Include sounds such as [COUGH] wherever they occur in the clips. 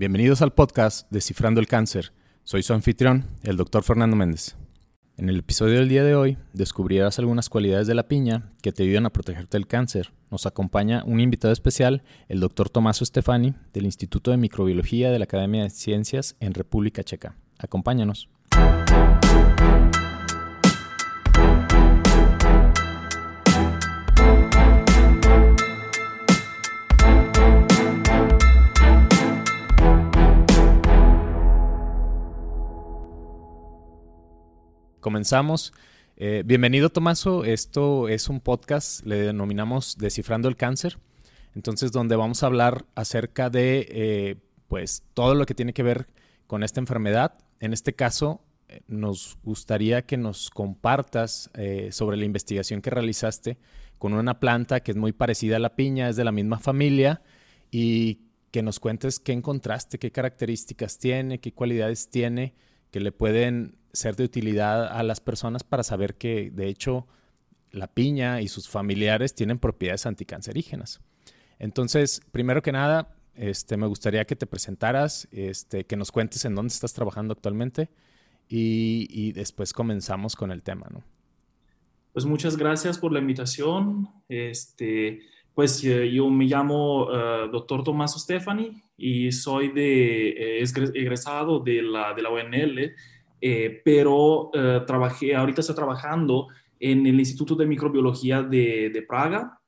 Bienvenidos al podcast Descifrando el Cáncer. Soy su anfitrión, el doctor Fernando Méndez. En el episodio del día de hoy descubrirás algunas cualidades de la piña que te ayudan a protegerte del cáncer. Nos acompaña un invitado especial, el doctor Tomaso Stefani, del Instituto de Microbiología de la Academia de Ciencias en República Checa. Acompáñanos. Comenzamos. Eh, bienvenido, Tomaso. Esto es un podcast, le denominamos Descifrando el Cáncer. Entonces, donde vamos a hablar acerca de eh, pues todo lo que tiene que ver con esta enfermedad. En este caso, eh, nos gustaría que nos compartas sobre la investigación que realizaste con una planta que es muy parecida a la piña, es de la misma familia, y que nos cuentes qué encontraste, qué características tiene, qué cualidades tiene que le pueden ser de utilidad a las personas para saber que de hecho la piña y sus familiares tienen propiedades anticancerígenas. Entonces, primero que nada, este, me gustaría que te presentaras, este, que nos cuentes en dónde estás trabajando actualmente y, después comenzamos con el tema, ¿no? Pues muchas gracias por la invitación. Este, pues eh, yo me llamo uh, doctor Tomás Stefani y soy de, eh, egresado de la, de la ONL eh, pero eh, trabajé, ahorita estoy trabajando en el Instituto de Microbiología de, de Praga,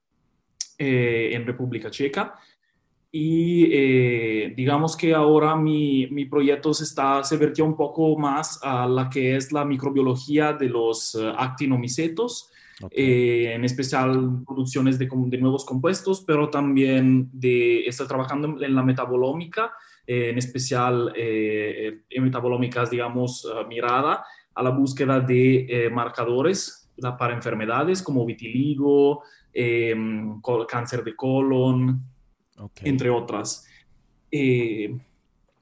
eh, en República Checa. Y digamos que ahora mi, mi, proyecto se, está, se vertió un poco más a la que es la microbiología de los actinomicetos, en especial producciones de, de, nuevos compuestos, pero también de, estoy trabajando en la metabolómica eh, en especial eh, en metabolómicas, digamos, eh, mirada a la búsqueda de marcadores para enfermedades como vitiligo, cáncer de colon, entre otras.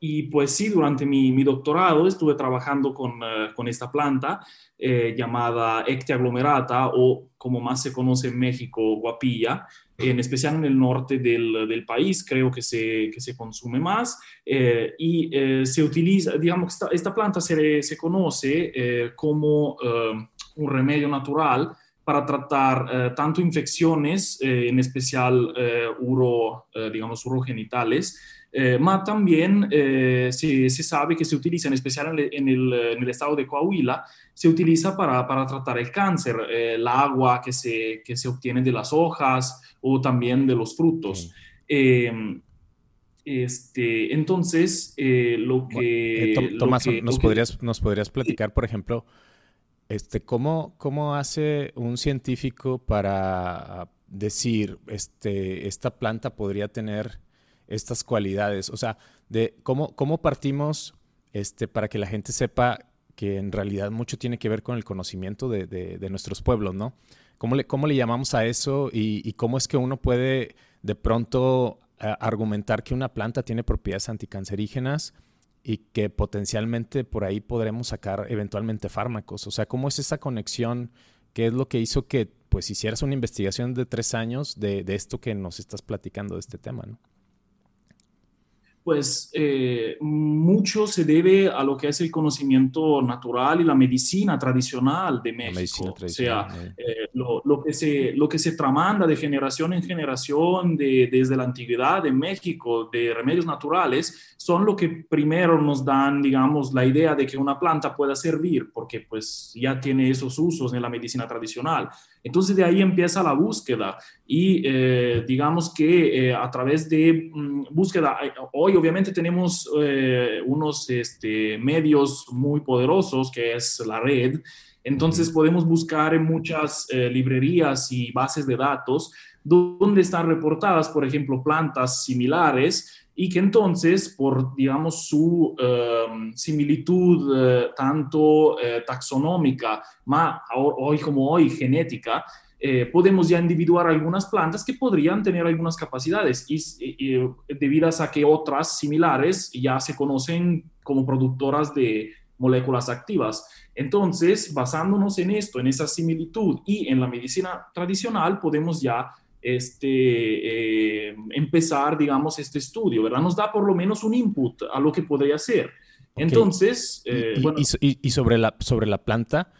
Y pues sí, durante mi, mi doctorado estuve trabajando con, con esta planta llamada Ectia aglomerata o como más se conoce en México, guapilla, en especial en el norte del, del país, creo que se, que se consume más eh, y eh, se utiliza, digamos, esta, esta planta se, se conoce eh, como un remedio natural para tratar tanto infecciones, en especial uro, digamos, urogenitales, eh, pero también se, se, sabe que se utiliza, en especial en el, en el, estado de Coahuila, se utiliza para, para tratar el cáncer, el agua que se, que se obtiene de las hojas, o también de los frutos. Em, este, entonces, eh, lo que... Eh, Tomás, ¿nos, Podrías, ¿nos podrías platicar, por ejemplo, este, ¿cómo, cómo hace un científico para decir, este, esta planta podría tener estas cualidades? O sea, de cómo, cómo partimos este, para que la gente sepa que en realidad mucho tiene que ver con el conocimiento de, de nuestros pueblos, ¿no? ¿Cómo le, cómo le llamamos a eso y, cómo es que uno puede de pronto eh, argumentar que una planta tiene propiedades anticancerígenas y que potencialmente por ahí podremos sacar eventualmente fármacos? O sea, ¿cómo es esa conexión? ¿Qué es lo que hizo que pues hicieras una investigación de tres años de, de esto que nos estás platicando de este tema? ¿no? Pues eh, mucho se debe a lo que es el conocimiento natural y la medicina tradicional de México. o sea, eh, lo, lo, que se, lo que se tramanda de generación en generación de, desde la antigüedad de México de remedios naturales son lo que primero nos dan, digamos, la idea de que una planta pueda servir, porque pues ya tiene esos usos en la medicina tradicional. Entonces de ahí empieza la búsqueda. Y eh, digamos que eh, a través de mm, búsqueda, eh, hoy obviamente tenemos unos este, medios muy poderosos que es la red, entonces podemos buscar en muchas librerías y bases de datos donde están reportadas, por ejemplo, plantas similares y que entonces, por, digamos, su em, similitud eh, tanto eh, taxonómica, más hoy como hoy genética, eh, podemos ya individuar algunas plantas que podrían tener algunas capacidades y, debidas a que otras similares ya se conocen como productoras de moléculas activas. Entonces, basándonos en esto, en esa similitud y en la medicina tradicional, podemos ya este, eh, empezar, digamos, este estudio, ¿verdad? Nos da por lo menos un input a lo que podría ser. Entonces, y, sobre, la, sobre la planta,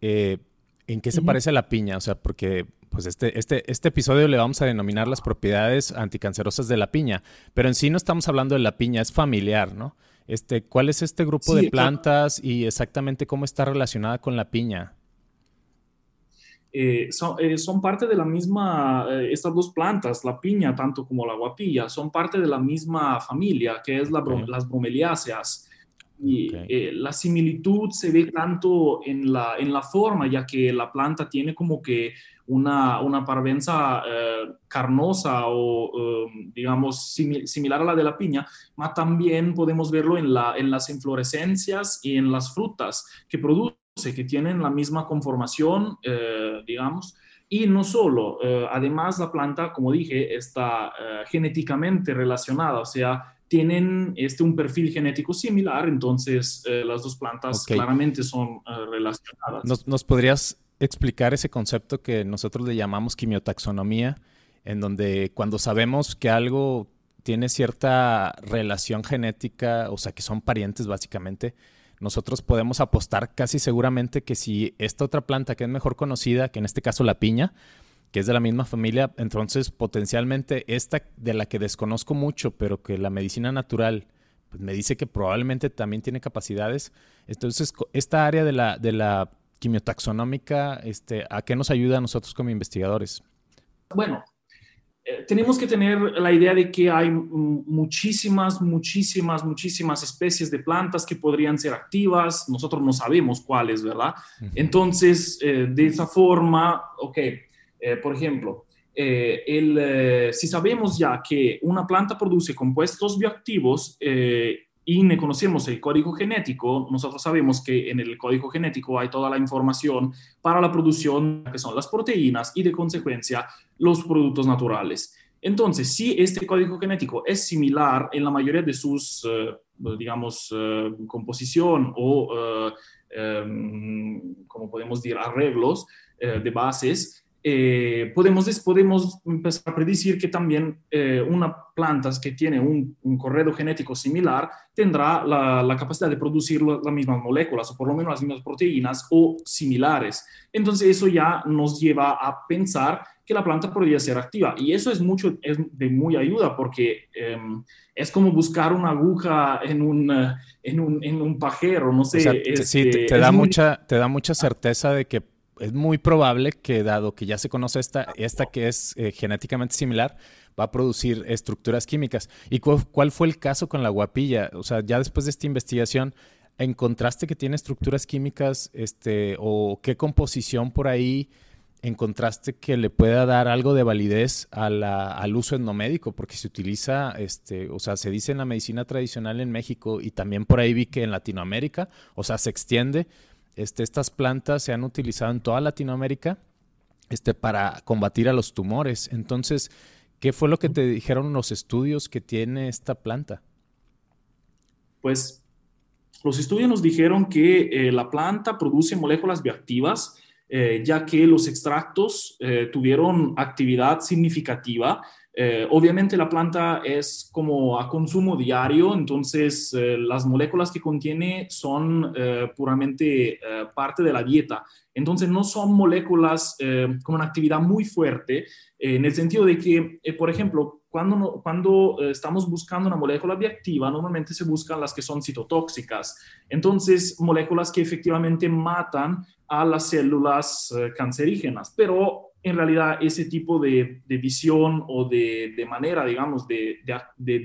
¿en qué se parece a la piña? O sea, porque pues este, este, este episodio le vamos a denominar las propiedades anticancerosas de la piña, pero en sí no estamos hablando de la piña, es familiar, ¿no? Este, ¿Cuál es este grupo de plantas y exactamente cómo está relacionada con la piña? Eh, eh, son, parte de la misma, eh, estas dos plantas, la piña tanto como la guapilla, son parte de la misma familia, que es la, las bromeliáceas. Y la similitud se ve tanto en la, en la forma, ya que la planta tiene como que una, una parvenza eh, carnosa o, um, digamos, similar a la de la piña, pero también podemos verlo en, la, en las inflorescencias y en las frutas que produce, que tienen la misma conformación, eh, digamos. Y no solo, eh, además la planta, como dije, está genéticamente relacionada, o sea, tienen este, un perfil genético similar, entonces las dos plantas claramente son relacionadas. ¿Nos, ¿Nos, podrías explicar ese concepto que nosotros le llamamos quimiotaxonomía, en donde cuando sabemos que algo tiene cierta relación genética, o sea, que son parientes básicamente, nosotros podemos apostar casi seguramente que si esta otra planta que es mejor conocida, que en este caso la piña, que es de la misma familia, entonces potencialmente esta de la que desconozco mucho, pero que la medicina natural pues, me dice que probablemente también tiene capacidades, entonces esta área de la, de la quimiotaxonómica, este, ¿a qué nos ayuda a nosotros como investigadores? Bueno, eh, tenemos que tener la idea de que hay muchísimas, muchísimas, muchísimas especies de plantas que podrían ser activas. Nosotros no sabemos cuáles, ¿verdad? Entonces, eh, de esa forma, ok, eh, por ejemplo, el, si sabemos ya que una planta produce compuestos bioactivos, y conocemos el código genético, nosotros sabemos que en el código genético hay toda la información para la producción, que son las proteínas y de consecuencia los productos naturales. Entonces, si este código genético es similar en la mayoría de sus, eh, digamos, eh, composición o, uh, como podemos decir, arreglos de bases, eh, podemos, podemos empezar a predecir que también eh, una planta que tiene un, un corredo genético similar tendrá la, la, capacidad de producir las mismas moléculas o por lo menos las mismas proteínas o similares. Entonces eso ya nos lleva a pensar que la planta podría ser activa y eso es mucho es de muy ayuda porque em, es como buscar una aguja en un, en un, en un pajero, no sé. sí, te, este, da mucha, te da mucha certeza de que es muy probable que dado que ya se conoce esta, esta que es eh, genéticamente similar, va a producir estructuras químicas. ¿Y cuál fue el caso con la guapilla? O sea, ya después de esta investigación, ¿encontraste que tiene estructuras químicas este, o qué composición por ahí encontraste que le pueda dar algo de validez al uso etnomédico? Porque se utiliza, este, o sea, se dice en la medicina tradicional en México y también por ahí vi que en Latinoamérica, o sea, se extiende este, estas plantas se han utilizado en toda Latinoamérica este, para combatir a los tumores. Entonces, ¿qué fue lo que te dijeron los estudios que tiene esta planta? Pues los estudios nos dijeron que eh, la planta produce moléculas bioactivas, eh, ya que los extractos eh, tuvieron actividad significativa eh, obviamente la planta es como a consumo diario, entonces las moléculas que contiene son puramente parte de la dieta. Entonces no son moléculas con una actividad muy fuerte, en el sentido de que, por ejemplo, cuando, cuando estamos buscando una molécula bioactiva, normalmente se buscan las que son citotóxicas. Entonces, moléculas que efectivamente matan a las células cancerígenas, pero en realidad ese tipo de, visión o de, manera, digamos, de,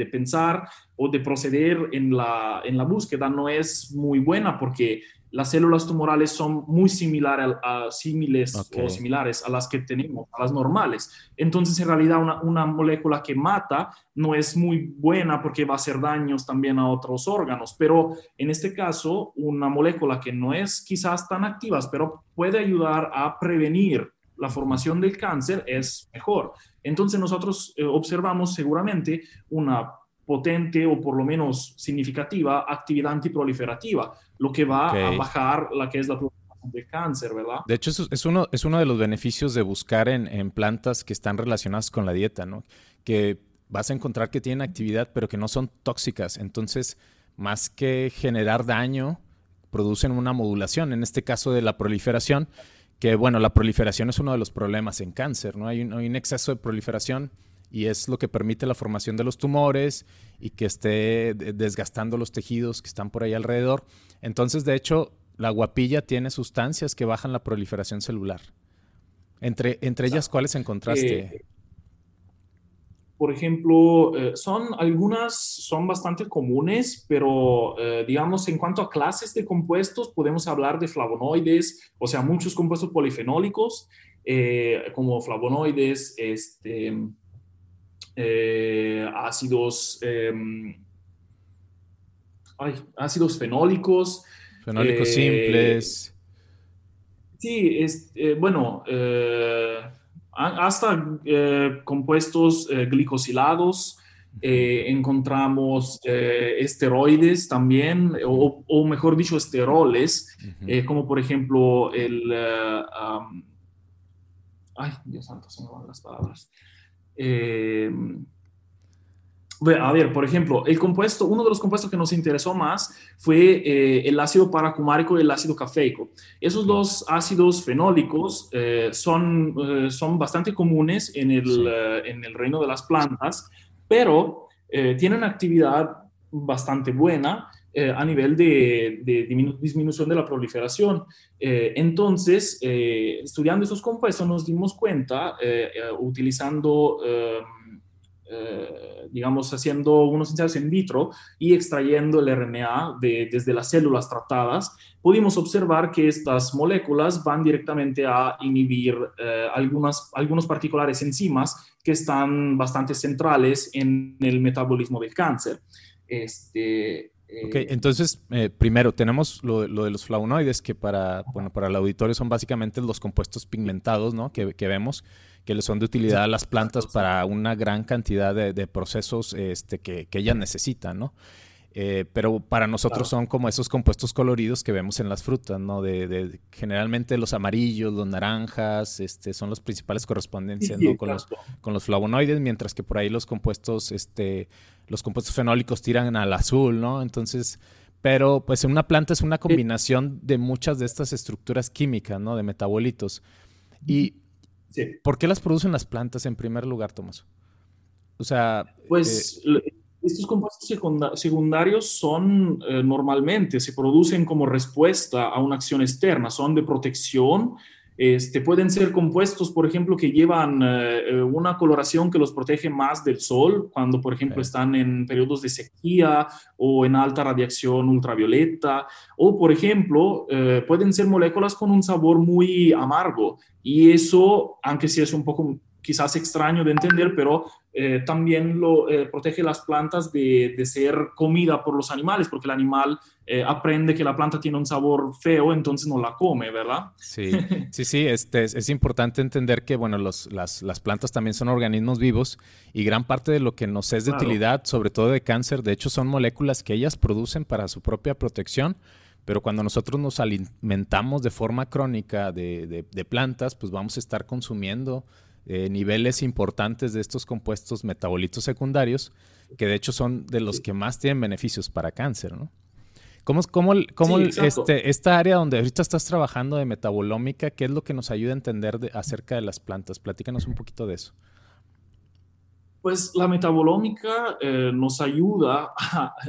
pensar o de proceder en la, en la búsqueda no es muy buena porque las células tumorales son muy similares a, o similares a las que tenemos, a las normales. Entonces, en realidad, una, una, molécula que mata no es muy buena porque va a hacer daños también a otros órganos. Pero en este caso, una molécula que no es quizás tan activa, pero puede ayudar a prevenir la formación del cáncer es mejor. Entonces nosotros eh, observamos seguramente una potente o por lo menos significativa actividad antiproliferativa, lo que va a bajar la que es la de cáncer, ¿verdad? De hecho, es, uno, es uno de los beneficios de buscar en, en, plantas que están relacionadas con la dieta, ¿no? Que vas a encontrar que tienen actividad, pero que no son tóxicas. Entonces, más que generar daño, producen una modulación, en este caso de la proliferación, que bueno, la proliferación es uno de los problemas en cáncer, ¿no? Hay un, hay un exceso de proliferación y es lo que permite la formación de los tumores y que esté desgastando los tejidos que están por ahí alrededor. Entonces, de hecho, la guapilla tiene sustancias que bajan la proliferación celular. Entre, entre ellas, ¿cuáles encontraste? Eh, por ejemplo, eh, son algunas, son bastante comunes, pero eh, digamos, en cuanto a clases de compuestos, podemos hablar de flavonoides, o sea, muchos compuestos polifenólicos, como flavonoides, este, eh, ácidos, em, ácidos fenólicos. Fenólicos eh, simples. Sí, es, eh, bueno, hasta compuestos glicosilados. encontramos esteroides también, o, mejor dicho, esteroles, como por ejemplo el... ay, Dios santo, se me van las palabras. Eh, a ver, por ejemplo, el compuesto, uno de los compuestos que nos interesó más fue eh, el ácido paracumárico y el ácido cafeico. Esos dos ácidos fenólicos eh, son, son bastante comunes en el, en el, reino de las plantas, pero tienen actividad bastante buena a nivel de, de, disminución de la proliferación. entonces, estudiando esos compuestos nos dimos cuenta, utilizando eh, digamos, haciendo unos ensayos in vitro y extrayendo el RNA de, desde las células tratadas, pudimos observar que estas moléculas van directamente a inhibir eh, algunas, algunos particulares enzimas que están bastante centrales en el metabolismo del cáncer. Este, eh, Ok, entonces, primero tenemos lo, lo, de los flavonoides, que para, bueno, para el auditorio son básicamente los compuestos pigmentados ¿no? que, que vemos que le son de utilidad a las plantas para una gran cantidad de, procesos este, que, que, ellas necesitan, ¿no? Eh, pero para nosotros son como esos compuestos coloridos que vemos en las frutas, ¿no? De, generalmente los amarillos, los naranjas, este, son los principales correspondencias con, los, con los flavonoides, mientras que por ahí los compuestos, este, los compuestos fenólicos tiran al azul, ¿no? Entonces, pero pues en una planta es una combinación de muchas de estas estructuras químicas, ¿no? De metabolitos. Y ¿Por qué las producen las plantas en primer lugar, Tomás? O sea... Pues eh, estos compuestos secundarios son eh, normalmente, se producen como respuesta a una acción externa, son de protección este, pueden ser compuestos, por ejemplo, que llevan eh, una coloración que los protege más del sol, cuando, por ejemplo, están en periodos de sequía o en alta radiación ultravioleta. O, por ejemplo, eh, pueden ser moléculas con un sabor muy amargo. Y eso, aunque sí es un poco quizás extraño de entender, pero eh, también lo eh, protege las plantas de, ser comida por los animales, porque el animal eh, aprende que la planta tiene un sabor feo, entonces no la come, ¿verdad? Sí, [LAUGHS] sí, sí, este, es, importante entender que, bueno, las, plantas también son organismos vivos y gran parte de lo que nos es de utilidad, sobre todo de cáncer, de hecho son moléculas que ellas producen para su propia protección. Pero cuando nosotros nos alimentamos de forma crónica de, de plantas, pues vamos a estar consumiendo eh, niveles importantes de estos compuestos metabolitos secundarios, que de hecho son de los que más tienen beneficios para cáncer, ¿no? ¿Cómo, cómo, cómo este, esta área donde ahorita estás trabajando de metabolómica, qué es lo que nos ayuda a entender acerca de las plantas? Platícanos un poquito de eso. Pues la metabolómica eh, nos ayuda,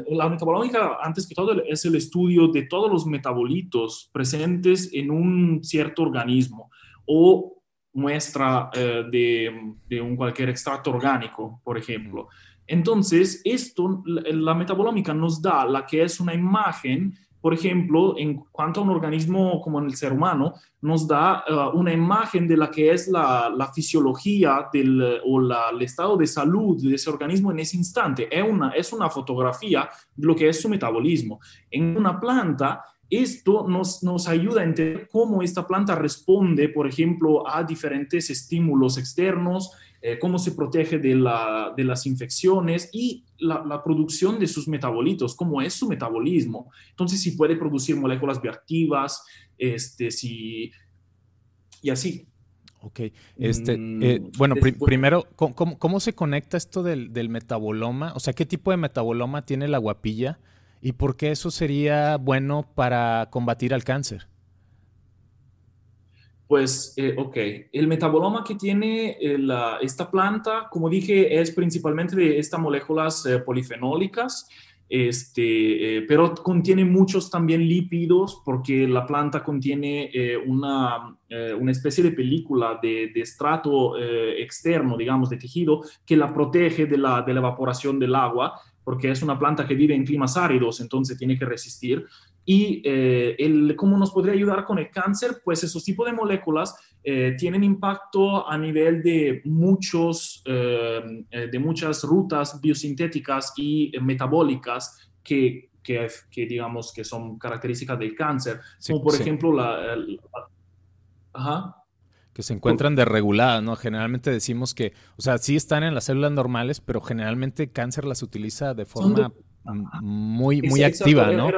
la metabolómica antes que todo es el estudio de todos los metabolitos presentes en un cierto organismo o muestra eh, de, un cualquier extracto orgánico, por ejemplo. Entonces, esto, la, metabolómica nos da la que es una imagen, por ejemplo, en cuanto a un organismo como en el ser humano, nos da eh, una imagen de la que es la, fisiología del, o el estado de salud de ese organismo en ese instante. Es una, es una fotografía de lo que es su metabolismo. En una planta, esto nos, nos ayuda a entender cómo esta planta responde, por ejemplo, a diferentes estímulos externos cómo se protege de, las infecciones y la, producción de sus metabolitos, cómo es su metabolismo. Entonces, si puede producir moléculas bioactivas, este, si, y así. Ok, este, mm, eh, bueno, primero, ¿cómo, se conecta esto del, del, metaboloma? O sea, ¿qué tipo de metaboloma tiene la guapilla y por qué eso sería bueno para combatir al cáncer? Pues, eh, ok, el metaboloma que tiene eh, esta planta, como dije, es principalmente de estas moléculas polifenólicas este, eh, pero contiene muchos también lípidos porque la planta contiene eh, una, eh, una, especie de película de, de estrato externo, digamos, de tejido, que la protege de la, de la evaporación del agua, porque es una planta que vive en climas áridos, entonces tiene que resistir. Y el, cómo nos podría ayudar con el cáncer, pues esos tipos de moléculas eh, tienen impacto a nivel de, muchos, eh, eh, de muchas rutas biosintéticas y metabólicas que, que, digamos que son características del cáncer, como por ejemplo la... que se encuentran desreguladas, ¿no? Generalmente decimos que, o sea, sí están en las células normales, pero generalmente cáncer las utiliza de forma muy, muy activa, ¿no?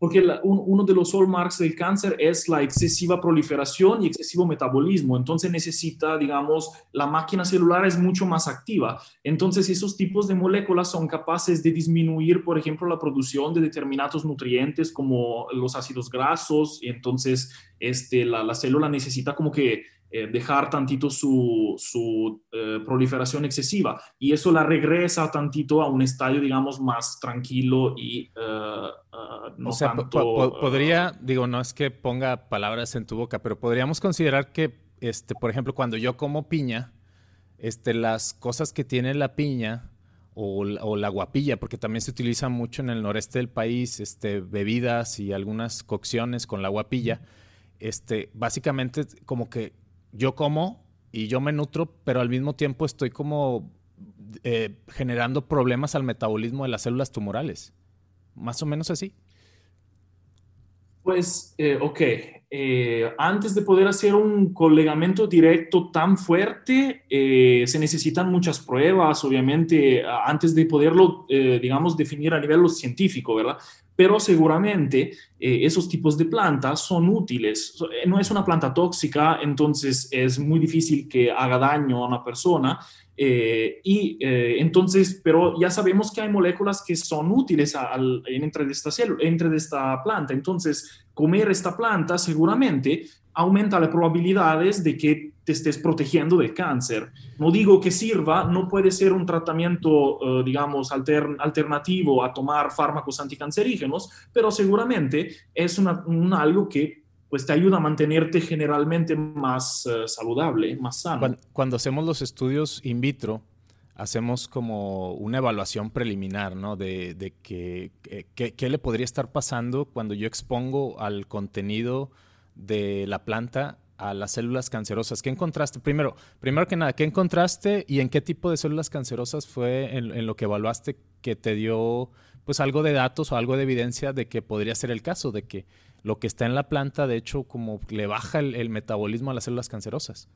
Porque uno de los hallmarks del cáncer es la excesiva proliferación y excesivo metabolismo. Entonces necesita, digamos, la máquina celular es mucho más activa. Entonces esos tipos de moléculas son capaces de disminuir, por ejemplo, la producción de determinados nutrientes como los ácidos grasos. Y entonces este, la, la célula necesita como que eh, dejar tantito su, su eh, proliferación excesiva. Y eso la regresa tantito a un estadio, digamos, más tranquilo y uh, no o sea, podría, digo, no es que ponga palabras en tu boca, pero podríamos considerar que, este, por ejemplo, cuando yo como piña, este, las cosas que tiene la piña o, o, la guapilla, porque también se utiliza mucho en el noreste del país, este, bebidas y algunas cocciones con la guapilla, este, básicamente como que yo como y yo me nutro, pero al mismo tiempo estoy como eh, generando problemas al metabolismo de las células tumorales. Más o menos así. Pues, eh, ok, eh, antes de poder hacer un colegamiento directo tan fuerte, se necesitan muchas pruebas, obviamente, antes de poderlo, digamos, definir a nivel científico, ¿verdad? Pero seguramente eh, esos tipos de plantas son útiles. Eh, no es una planta tóxica, entonces es muy difícil que haga daño a una persona. Eh, y entonces, pero ya sabemos que hay moléculas que son útiles al, entre, de esta entre de esta planta. Entonces, comer esta planta seguramente aumenta las probabilidades de que te estés protegiendo del cáncer. No digo que sirva, no puede ser un tratamiento, eh, digamos, alternativo a tomar fármacos anticancerígenos, pero seguramente es una, algo que pues te ayuda a mantenerte generalmente más eh, saludable, más sano. Cuando, hacemos los estudios in vitro, hacemos como una evaluación preliminar, ¿no? De, de qué le podría estar pasando cuando yo expongo al contenido de la planta a las células cancerosas. ¿Qué encontraste? Primero, primero que nada, ¿qué encontraste y en qué tipo de células cancerosas fue en, lo que evaluaste que te dio pues algo de datos o algo de evidencia de que podría ser el caso, de que lo que está en la planta de hecho como le baja el metabolismo a las células cancerosas?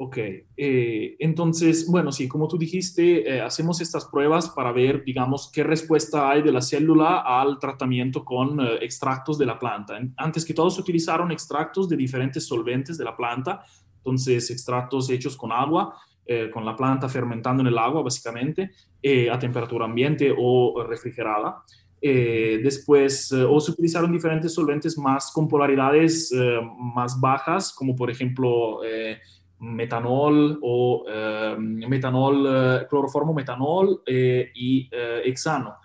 Ok, eh, entonces, bueno, sí, como tú dijiste, eh, hacemos estas pruebas para ver, digamos, qué respuesta hay de la célula al tratamiento con eh, extractos de la planta. Antes que todo se utilizaron extractos de diferentes solventes de la planta, entonces extractos hechos con agua, con la planta fermentando en el agua, básicamente, a temperatura ambiente o refrigerada. después, o se utilizaron diferentes solventes más con polaridades más bajas, como por ejemplo metanol o ehm, metanol, eh, cloroformo metanol eh, y eh, hexano.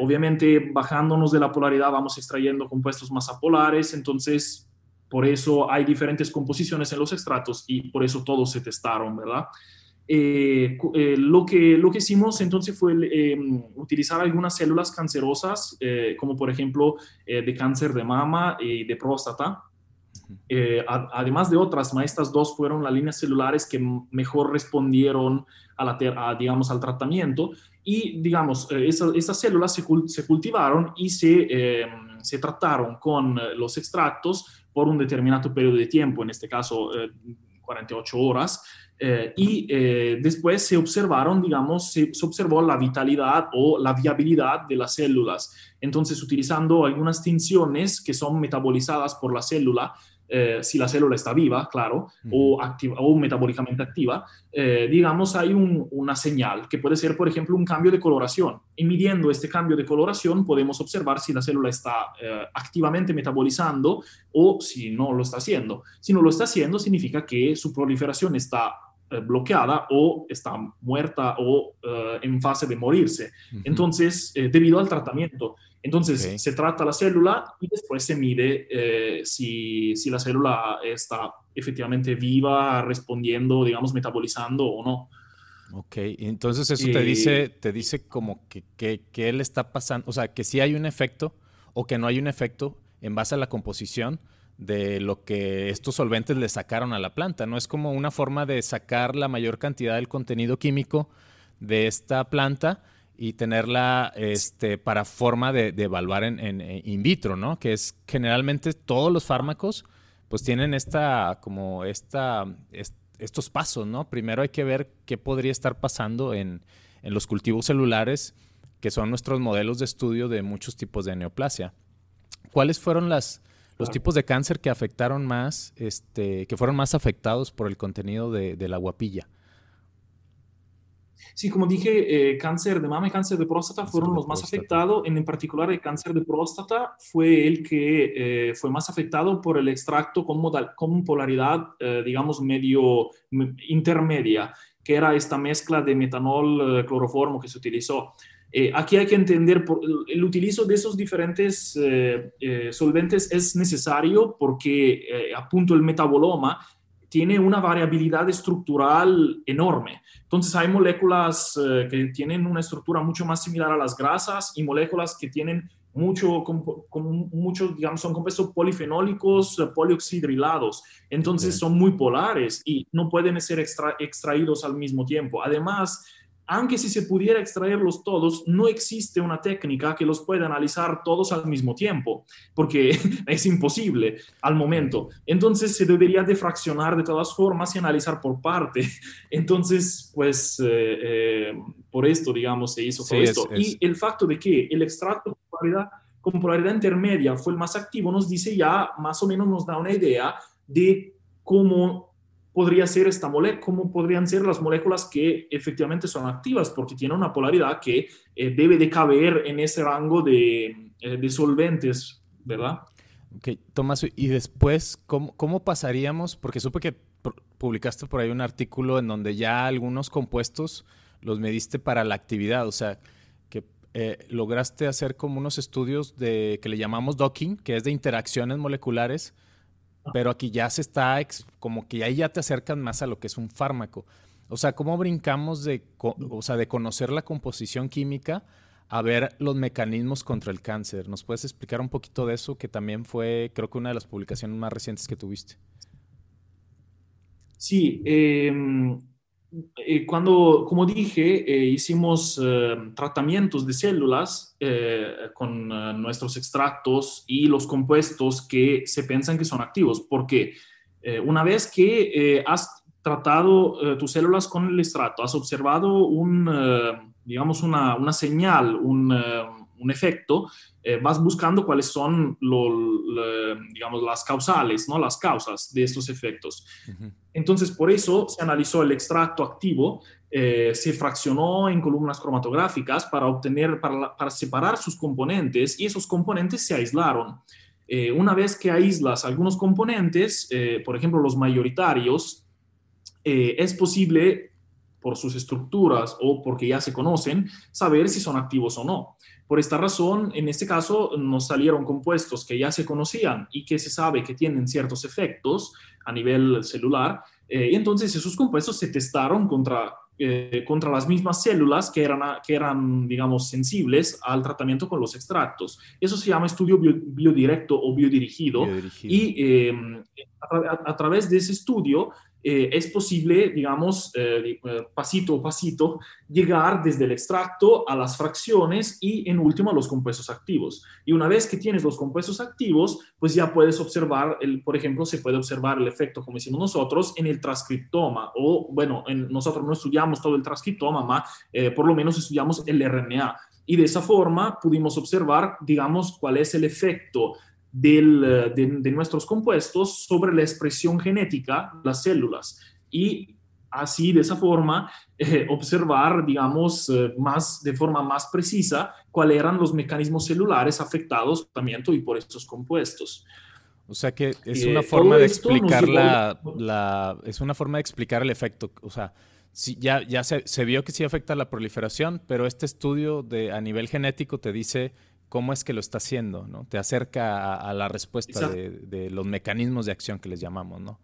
obviamente, bajándonos de la polaridad vamos extrayendo compuestos más apolares, entonces por eso hay diferentes composiciones en los extractos y por eso todos se testaron, ¿verdad? lo, que, lo que hicimos entonces fue em, utilizar algunas células cancerosas, como por ejemplo de cáncer de mama y de próstata, eh, además de otras, estas dos fueron las líneas celulares que mejor respondieron a la, digamos, al tratamiento y, digamos, eh, esas, células se, cultivaron y se, em, se, trataron con eh, los extractos por un determinado periodo de tiempo, en este caso 48 horas. Eh, y eh, después se observaron, digamos, se, observó la vitalidad o la viabilidad de las células. Entonces, utilizando algunas tinciones que son metabolizadas por la célula, eh, si la célula está viva, claro, o, activa, o metabólicamente activa, digamos, hay una señal que puede ser, por ejemplo, un cambio de coloración. Y midiendo este cambio de coloración podemos observar si la célula está activamente metabolizando o si no lo está haciendo. Si no lo está haciendo, significa que su proliferación está eh, bloqueada o está muerta o eh, en fase de morirse. Entonces, eh, debido al tratamiento. Entonces, se trata la célula y después se mide si, si, la célula está efectivamente viva, respondiendo, digamos, metabolizando o no. Ok, entonces eso te dice, te dice como que, que, que él está pasando, o sea, que si hay un efecto o que no hay un efecto en base a la composición, de lo que estos solventes le sacaron a la planta. No es como una forma de sacar la mayor cantidad del contenido químico de esta planta y tenerla este, para forma de, evaluar en, in vitro, ¿no? Que es generalmente todos los fármacos pues tienen esta, como esta, estos pasos, ¿no? Primero hay que ver qué podría estar pasando en, en los cultivos celulares, que son nuestros modelos de estudio de muchos tipos de neoplasia. ¿Cuáles fueron las, los tipos de cáncer que afectaron más, este, que fueron más afectados por el contenido de, la guapilla. Sí, como dije, eh, cáncer de mama y cáncer de próstata fueron los más afectados. En, particular, el cáncer de próstata fue el que eh, fue más afectado por el extracto con, modal, con polaridad, eh, digamos, medio intermedia, que era esta mezcla de metanol cloroformo que se utilizó. Eh, aquí hay que entender por, el utilizo de esos diferentes eh, eh, solventes es necesario porque, apunto, el metaboloma tiene una variabilidad estructural enorme. Entonces hay moléculas que tienen una estructura mucho más similar a las grasas y moléculas que tienen mucho, muchos, digamos, son compuestos polifenólicos polioxidrilados. Entonces son muy polares y no pueden ser extraídos al mismo tiempo. Además, aunque si se pudiera extraerlos todos, no existe una técnica que los pueda analizar todos al mismo tiempo, porque [LAUGHS] es imposible al momento. Entonces se debería de fraccionar de todas formas y analizar por parte. [LAUGHS] Entonces, pues eh, eh, por esto, digamos, se hizo todo esto. Y el facto de que el extracto polaridad, con polaridad intermedia fue el más activo nos dice ya, más o menos nos da una idea de cómo podría ser esta molécula, cómo podrían ser las moléculas que efectivamente son activas, porque tienen una polaridad que eh, debe de caber en ese rango de, eh, solventes, ¿verdad? Ok, Tomás, y después, ¿cómo, ¿cómo, pasaríamos? Porque supe que publicaste por ahí un artículo en donde ya algunos compuestos los mediste para la actividad, o sea, que eh, lograste hacer como unos estudios de que le llamamos docking, que es de interacciones moleculares pero aquí ya se está, como que ahí ya te acercan más a lo que es un fármaco. O sea, ¿cómo brincamos de, o sea, de conocer la composición química a ver los mecanismos contra el cáncer? ¿Nos puedes explicar un poquito de eso, que también fue, creo que una de las publicaciones más recientes que tuviste? Sí, eh, eh, cuando, como dije, eh, hicimos eh, tratamientos de células con nuestros extractos y los compuestos que se piensan que son activos, porque una vez que has tratado tus células con el extracto, has observado un, digamos, una, una señal, un un efecto, eh, vas buscando cuáles son digamos, las causales, ¿no? las causas de estos efectos. Entonces, por eso se analizó el extracto activo, eh, se fraccionó en columnas cromatográficas para obtener, para, para, separar sus componentes y esos componentes se aislaron. Eh, una vez que aíslas algunos componentes, por ejemplo, los mayoritarios, es posible por sus estructuras o porque ya se conocen, saber si son activos o no. Por esta razón, en este caso, nos salieron compuestos que ya se conocían y que se sabe que tienen ciertos efectos a nivel celular, eh, y entonces esos compuestos se testaron contra, eh, contra las mismas células que eran, que eran, digamos, sensibles al tratamiento con los extractos. Eso se llama estudio biodirecto o biodirigido, y eh, a, través de ese estudio eh, es posible, digamos, eh, eh, pasito a pasito, llegar desde el extracto a las fracciones y en último a los compuestos activos. Y una vez que tienes los compuestos activos, pues ya puedes observar, el, por ejemplo, se puede observar el efecto, como decimos nosotros, en el transcriptoma. O, bueno, nosotros no estudiamos todo el transcriptoma, pero por lo menos estudiamos el RNA. Y de esa forma pudimos observar, digamos, cuál es el efecto eh, de, nuestros compuestos sobre la expresión genética de las células y así de esa forma [LAUGHS] eh, observar, digamos, eh, más, de forma más precisa cuáles eran los mecanismos celulares afectados también y por estos compuestos. O sea que es una forma de explicar la, es una forma de explicar el efecto. O sea, si ya, ya se, se, vio que sí afecta la proliferación, pero este estudio de, a nivel genético te dice cómo es que lo está haciendo, ¿no? Te acerca a, la respuesta de, los mecanismos de acción que les llamamos, ¿no?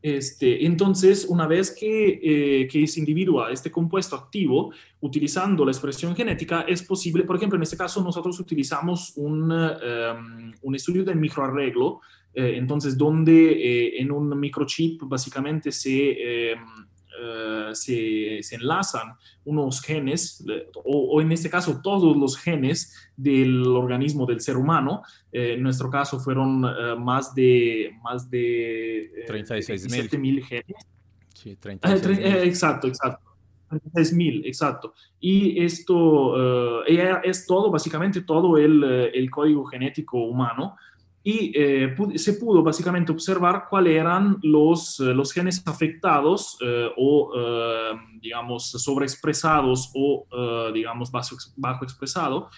Este, entonces, una vez que, eh, que se individua este compuesto activo, utilizando la expresión genética, es posible, por ejemplo, en este caso nosotros utilizamos un, em, un estudio del microarreglo, eh, entonces donde eh, en un microchip básicamente se eh, se, enlazan unos genes, o, en este caso todos los genes del organismo del ser humano. Eh, en nuestro caso fueron eh, más de, más de 36 mil genes. Sí, 36 exacto, exacto. 36 mil, exacto. Y esto es todo, básicamente todo el, el código genético humano y eh, se pudo básicamente observar cuáles eran los, eh, los genes afectados eh, o, digamos, sobreexpresados o, digamos, bajo, bajo expresado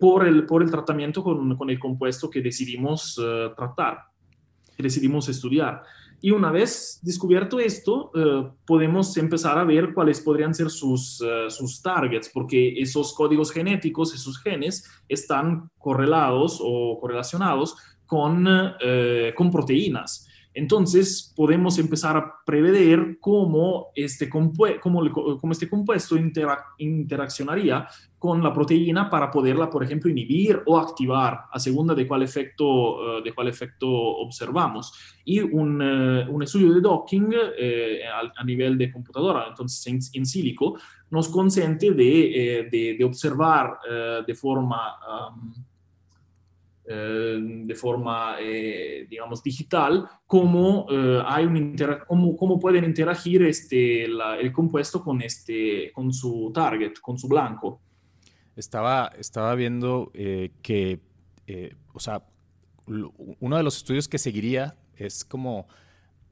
por, el, por el tratamiento con, con el compuesto que decidimos tratar, que decidimos estudiar. Y una vez descubierto esto, eh, podemos empezar a ver cuáles podrían ser sus, eh, sus targets, porque esos códigos genéticos, esos genes, están correlados o correlacionados con, eh, con proteínas. Entonces, podemos empezar a prever cómo este, cómo, este compuesto interaccionaría con la proteína para poderla, por ejemplo, inhibir o activar a segunda de cuál efecto, eh, de cuál efecto observamos. Y un, eh, un estudio de docking eh, a, nivel de computadora, entonces en, en sílico, nos consente de, de, observar de forma... de forma, digamos, digital, cómo, hay un cómo, cómo, pueden interagir este, el compuesto con, este, con su target, con su blanco. Estaba, estaba viendo eh, que, eh, o sea, uno de los estudios que seguiría es como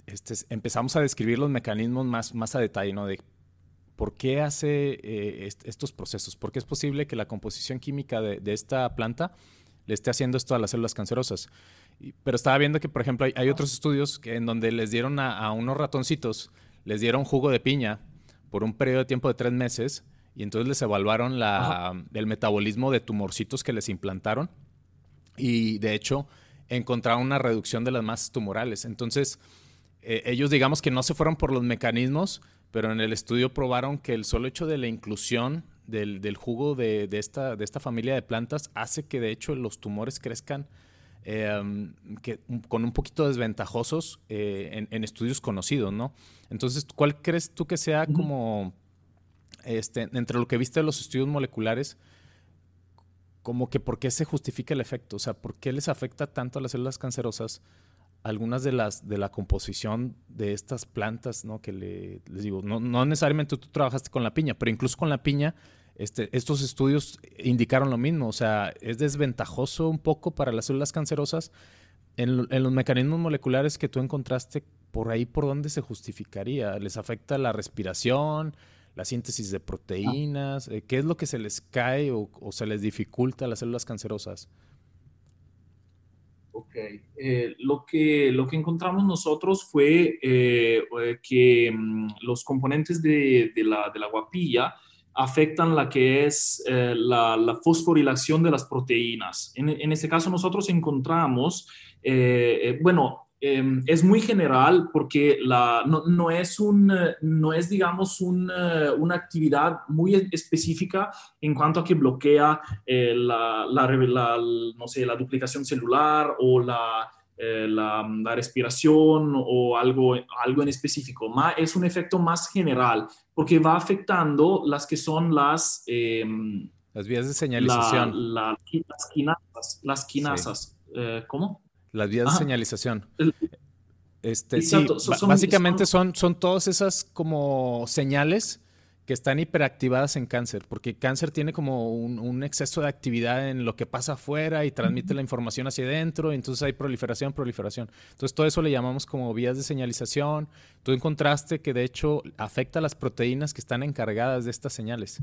este, empezamos a describir los mecanismos más, más a detalle, ¿no? De por qué hace eh, estos procesos, por qué es posible que la composición química de, esta planta le esté haciendo esto a las células cancerosas. pero estaba viendo que, por ejemplo, hay, otros estudios en donde les dieron a, a, unos ratoncitos, les dieron jugo de piña por un periodo de tiempo de tres meses y entonces les evaluaron el metabolismo de tumorcitos que les implantaron y de hecho encontraron una reducción de las masas tumorales. Entonces, eh, ellos digamos que no se fueron por los mecanismos, pero en el estudio probaron que el solo hecho de la inclusión del, jugo de, esta, de esta familia de plantas hace que de hecho los tumores crezcan em, que, con un poquito desventajosos eh, en, estudios conocidos, ¿no? Entonces, ¿cuál crees tú que sea como este, entre lo que viste de los estudios moleculares, como que por qué se justifica el efecto, o sea, por qué les afecta tanto a las células cancerosas algunas de las de la composición de estas plantas, ¿no? Que le, les digo, no, necesariamente tú trabajaste con la piña, pero incluso con la piña, este, estos estudios indicaron lo mismo, o sea, es desventajoso un poco para las células cancerosas en, en los mecanismos moleculares que tú encontraste, por ahí por dónde se justificaría, les afecta la respiración, la síntesis de proteínas? Eh, ¿Qué es lo que se les cae o, se les dificulta a las células cancerosas? Ok, eh, lo, que, lo que encontramos nosotros fue eh, que mm, los componentes de, la, guapilla afectan la que es la, fosforilación de las proteínas. En, en, este caso nosotros encontramos, bueno, Em, es muy general porque la, no, es un, no es, digamos, una actividad muy específica en cuanto a que bloquea eh, la, la, no sé, la duplicación celular o la, la, respiración o algo, algo en específico. es un efecto más general porque va afectando las que son las... Em, las vías de señalización. las quinasas. Las quinasas. ¿Cómo? Las vías de señalización. Este, sí, básicamente son, son todas esas como señales que están hiperactivadas en cáncer, porque cáncer tiene como un, exceso de actividad en lo que pasa afuera y transmite la información hacia adentro, y entonces hay proliferación, proliferación. Entonces todo eso le llamamos como vías de señalización. Tú encontraste que de hecho afecta a las proteínas que están encargadas de estas señales.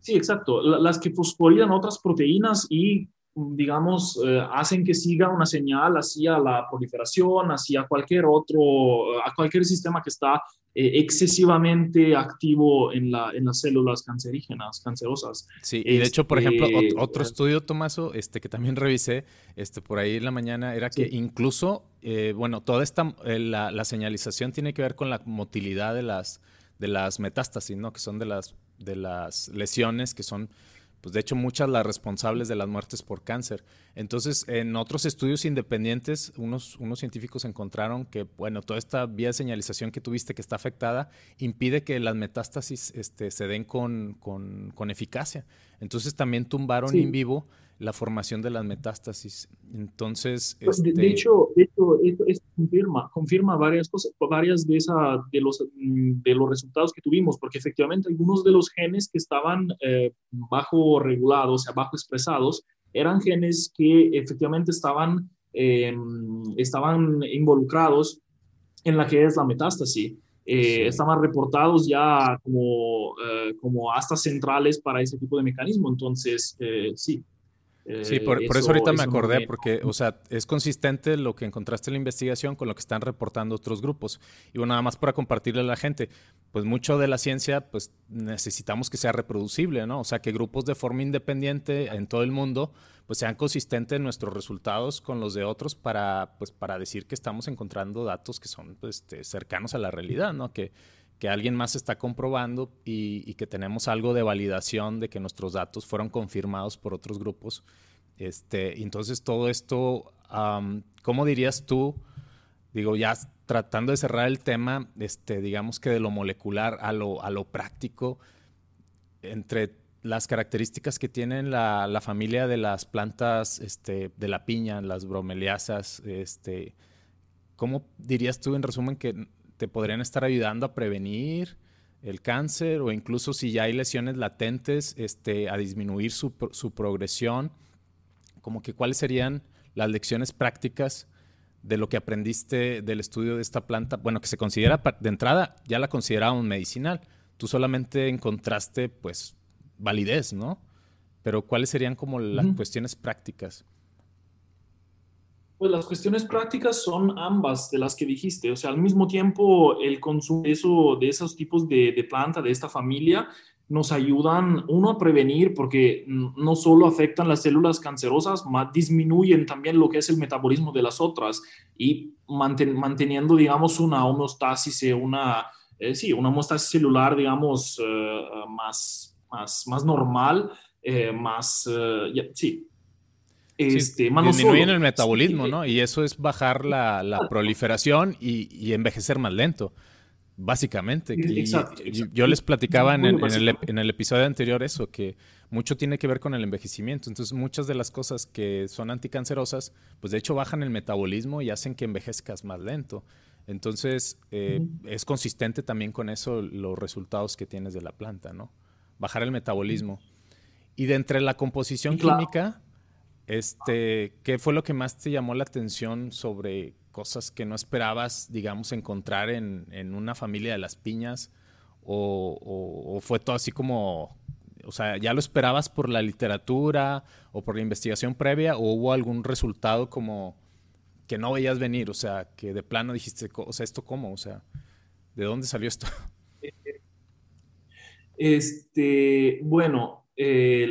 Sí, exacto. Las que fosforilan otras proteínas y digamos, eh, hacen que siga una señal hacia la proliferación, hacia cualquier otro, a cualquier sistema que está eh, excesivamente activo en, la, en las células cancerígenas, cancerosas. Sí, y de hecho, por ejemplo, este, otro, estudio, Tomaso, este, que también revisé este, por ahí en la mañana, era que incluso, eh, bueno, toda esta, la, la, señalización tiene que ver con la motilidad de las, de las metástasis, ¿no? Que son de las, de las lesiones que son pues de hecho muchas las responsables de las muertes por cáncer. Entonces, en otros estudios independientes, unos, unos científicos encontraron que, bueno, toda esta vía de señalización que tuviste que está afectada impide que las metástasis este, se den con, con, con eficacia. Entonces, también tumbaron en vivo la formación de las metástasis. Entonces, de, este hecho, de hecho esto, confirma, confirma varias cosas, varias de, esa, de, los, mm, de los resultados que tuvimos, porque efectivamente algunos de los genes que estaban eh, bajo regulados, o sea, bajo expresados, eran genes que efectivamente estaban, eh, estaban involucrados en la que es la metástasis. Eh, estaban reportados ya como, como astas centrales para ese tipo de mecanismo. Entonces, sí, Sí, por, eso, ahorita me acordé, porque, o sea, es consistente lo que encontraste en la investigación con lo que están reportando otros grupos. Y bueno, nada más para compartirle a la gente, pues mucho de la ciencia, pues necesitamos que sea reproducible, ¿no? O sea, que grupos de forma independiente en todo el mundo, pues sean consistentes nuestros resultados con los de otros para, pues, para decir que estamos encontrando datos que son pues, este, cercanos a la realidad, ¿no? Que, que alguien más está comprobando y, que tenemos algo de validación de que nuestros datos fueron confirmados por otros grupos. Este, entonces todo esto, ¿cómo dirías tú? Digo, ya tratando de cerrar el tema, este, digamos que de lo molecular a lo, a lo práctico, entre las características que tienen la, la familia de las plantas este, de la piña, las bromeliasas, este, ¿cómo dirías tú en resumen que te podrían estar ayudando a prevenir el cáncer o incluso si ya hay lesiones latentes, este, a disminuir su, progresión, como que cuáles serían las lecciones prácticas de lo que aprendiste del estudio de esta planta, bueno, que se considera de entrada, ya la considerábamos medicinal, tú solamente encontraste pues validez, ¿no? Pero cuáles serían como las cuestiones prácticas. Pues las cuestiones prácticas son ambas de las que dijiste. O sea, al mismo tiempo, el consumo de, eso, de esos tipos de, de planta, de esta familia, nos ayudan, uno, a prevenir, porque no solo afectan las células cancerosas, más disminuyen también lo que es el metabolismo de las otras y manteniendo, digamos, una homeostasis, eh, una, eh, sí, una homeostasis celular, digamos, eh, más, más, más normal, más, sí, este, disminuyen el metabolismo, ¿no? Y eso es bajar la, proliferación y, envejecer más lento, básicamente. Exacto, Yo, les platicaba en el, episodio anterior eso, que mucho tiene que ver con el envejecimiento. Entonces, muchas de las cosas que son anticancerosas, pues de hecho bajan el metabolismo y hacen que envejezcas más lento. Entonces, eh, es consistente también con eso los resultados que tienes de la planta, ¿no? Bajar el metabolismo. Y de entre la composición química, este, ¿Qué fue lo que más te llamó la atención sobre cosas que no esperabas, digamos, encontrar en, una familia de las piñas? O, fue todo así como, o sea, ya lo esperabas por la literatura o por la investigación previa? ¿O hubo algún resultado como que no veías venir? O sea, que de plano dijiste, o sea, ¿esto cómo? O sea, ¿de dónde salió esto? [LAUGHS] Este, bueno, eh,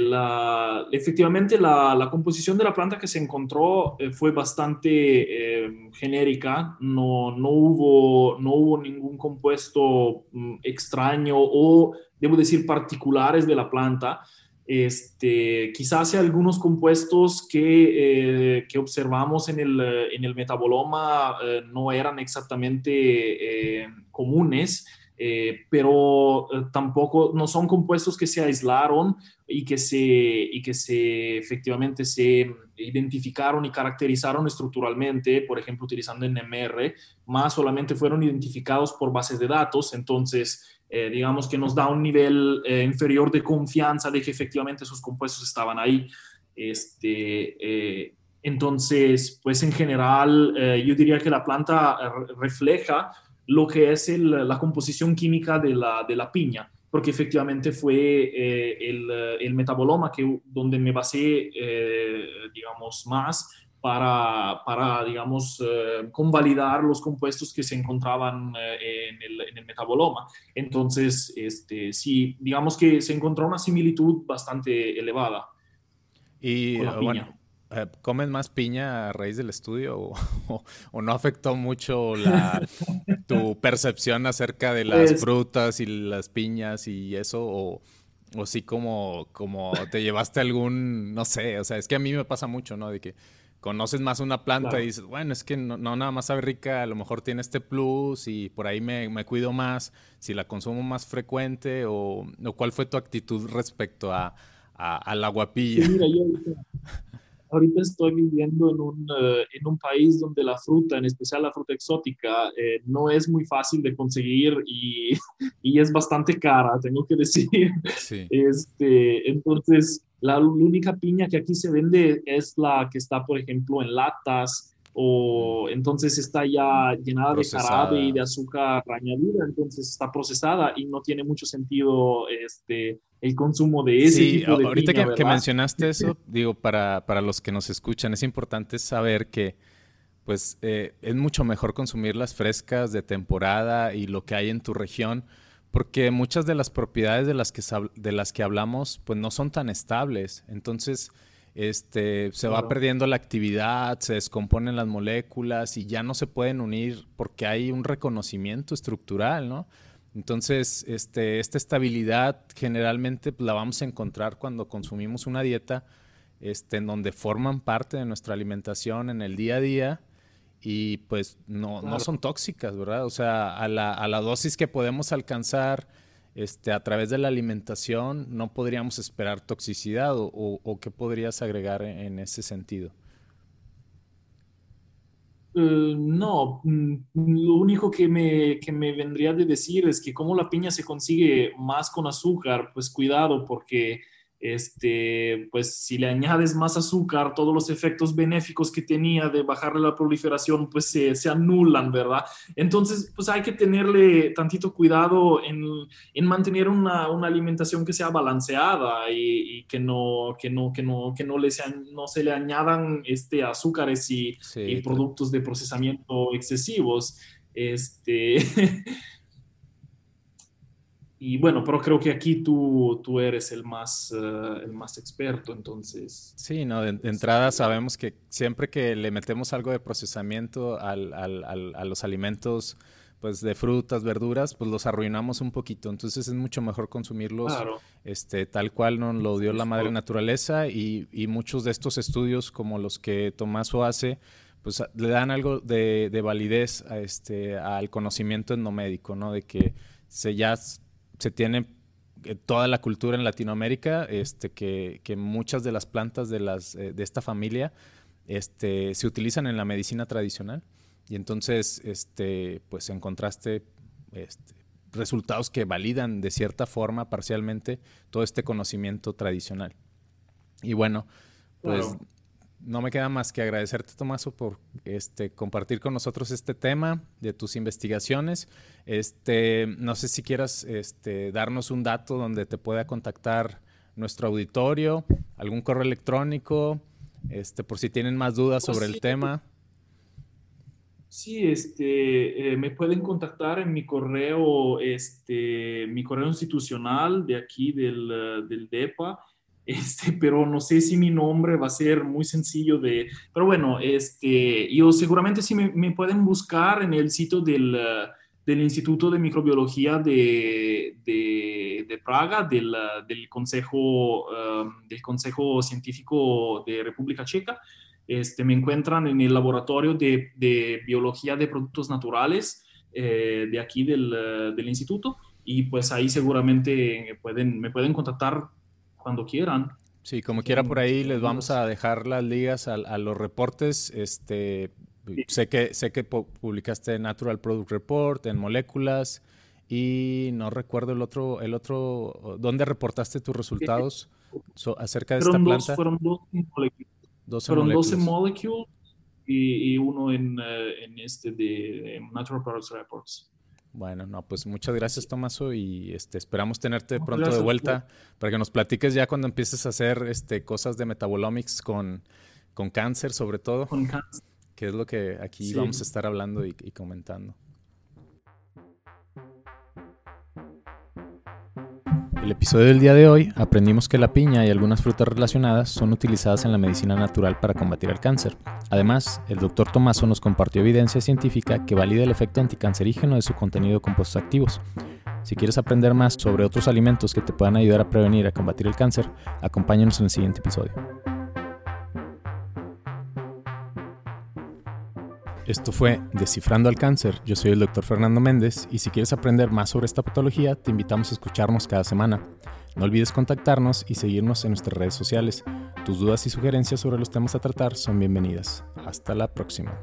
efectivamente la, composición de la planta que se encontró eh, fue bastante eh, genérica, no, no, hubo, no hubo ningún compuesto mm, extraño o, debo decir, particulares de la planta. Este, quizás hay algunos compuestos que, que observamos en el, en el metaboloma no eran exactamente comunes, pero tampoco no son compuestos que se aislaron y que se, y que se efectivamente se identificaron y caracterizaron estructuralmente, por ejemplo, utilizando NMR, más solamente fueron identificados por bases de datos. Entonces, eh, digamos que nos da un nivel eh, inferior de confianza de que efectivamente esos compuestos estaban ahí. Este, eh, entonces, pues en general, yo diría que la planta refleja lo que es la composición química de la, de la, piña, porque efectivamente fue el, el, metaboloma que, donde me basé, digamos, más para, para digamos, eh, convalidar los compuestos que se encontraban eh, en, el, en, el, metaboloma. Entonces, este, sí, digamos que se encontró una similitud bastante elevada. Y bueno, eh, ¿comen más piña a raíz del estudio [LAUGHS] o, o, no afectó mucho la, tu percepción acerca de las pues frutas y las piñas y eso? O, o sí como, como te llevaste algún, no sé, o sea, es que a mí me pasa mucho, ¿no? De que conoces más una planta y dices, bueno, es que no, nada más sabe rica, a lo mejor tiene este plus y por ahí me, me cuido más, si la consumo más frecuente o, o, cuál fue tu actitud respecto a, a, la guapilla. mira, yo [LAUGHS] ahorita, estoy viviendo en un, eh, en un, país donde la fruta, en especial la fruta exótica, eh, no es muy fácil de conseguir y, [LAUGHS] y, es bastante cara, tengo que decir. Sí. Este, entonces, la, única piña que aquí se vende es la que está, por ejemplo, en latas o entonces está ya llenada de jarabe y de azúcar añadida, entonces está procesada y no tiene mucho sentido este, el consumo de ese sí, tipo de ahorita que, que, mencionaste eso, digo, para, para, los que nos escuchan, es importante saber que pues eh, es mucho mejor consumir las frescas de temporada y lo que hay en tu región, porque muchas de las propiedades de las que, de las que hablamos pues no son tan estables. Entonces, este, se va perdiendo la actividad, se descomponen las moléculas y ya no se pueden unir porque hay un reconocimiento estructural, ¿no? Entonces, este, esta estabilidad generalmente la vamos a encontrar cuando consumimos una dieta este, en donde forman parte de nuestra alimentación en el día a día y pues no, no son tóxicas, ¿verdad? O sea, a la, a la, dosis que podemos alcanzar este, a través de la alimentación no podríamos esperar toxicidad o, qué podrías agregar en, ese sentido. Uh, no, mm, lo único que me, que me vendría de decir es que como la piña se consigue más con azúcar, pues cuidado porque este, pues si le añades más azúcar, todos los efectos benéficos que tenía de bajarle la proliferación, pues se, se anulan, ¿verdad? Entonces, pues hay que tenerle tantito cuidado en, en mantener una, una, alimentación que sea balanceada y, que, no, que, no, que, no, que no, le sean, no se le añadan este, azúcares y, y productos de procesamiento excesivos. Este... [LAUGHS] Y bueno, pero creo que aquí tú, tú eres el más, eh, el más experto, entonces. Sí, no, de, entrada sabemos que siempre que le metemos algo de procesamiento al, al, al, a los alimentos, pues de frutas, verduras, pues los arruinamos un poquito. Entonces es mucho mejor consumirlos este, tal cual nos lo dio la madre naturaleza y, y, muchos de estos estudios, como los que Tomaso hace, pues le dan algo de, de validez a este, al conocimiento endomédico, ¿no? De que se ya se tiene eh, toda la cultura en Latinoamérica, este, que, que muchas de las plantas de, las, eh, de esta familia este, se utilizan en la medicina tradicional. Y entonces, este, pues encontraste este, resultados que validan de cierta forma, parcialmente, todo este conocimiento tradicional. Y bueno, pues no me queda más que agradecerte, Tomaso, por este, compartir con nosotros este tema de tus investigaciones. Este, no sé si quieras este, darnos un dato donde te pueda contactar nuestro auditorio, algún correo electrónico, este, por si tienen más dudas pues sobre el tema. Sí, este, eh, me pueden contactar en mi correo, este, mi correo institucional de aquí del, del DEPA este, pero no sé si mi nombre va a ser muy sencillo de, pero bueno, este, yo seguramente sí me, pueden buscar en el sitio del, del Instituto de Microbiología de, de, Praga, del, del Consejo, um, del Consejo Científico de República Checa. Este, me encuentran en el laboratorio de, de Biología de Productos Naturales eh, de aquí del, del, instituto y pues ahí seguramente pueden, me pueden contactar cuando quieran. Sí, como quiera por ahí les vamos a dejar las ligas a, a los reportes. Este, Sé que, sé que publicaste Natural Product Report, en moléculas, y no recuerdo el otro, el otro, ¿dónde reportaste tus resultados acerca de esta planta? fueron dos moléculas. 12 fueron moléculas. 12 moléculas y, uno en, eh, en, este de Natural Products Reports. Bueno, no, pues muchas gracias, Tomaso, y este, esperamos tenerte pronto de vuelta para que nos platiques ya cuando empieces a hacer este, cosas de metabolomics con, con cáncer, sobre todo. Con cáncer que es lo que aquí vamos a estar hablando y, comentando. El episodio del día de hoy aprendimos que la piña y algunas frutas relacionadas son utilizadas en la medicina natural para combatir el cáncer. Además, el doctor Tomaso nos compartió evidencia científica que valida el efecto anticancerígeno de su contenido de compuestos activos. Si quieres aprender más sobre otros alimentos que te puedan ayudar a prevenir y a combatir el cáncer, acompáñanos en el siguiente episodio. Esto fue Descifrando al Cáncer. Yo soy el doctor Fernando Méndez y si quieres aprender más sobre esta patología, te invitamos a escucharnos cada semana. No olvides contactarnos y seguirnos en nuestras redes sociales. Tus dudas y sugerencias sobre los temas a tratar son bienvenidas. Hasta la próxima.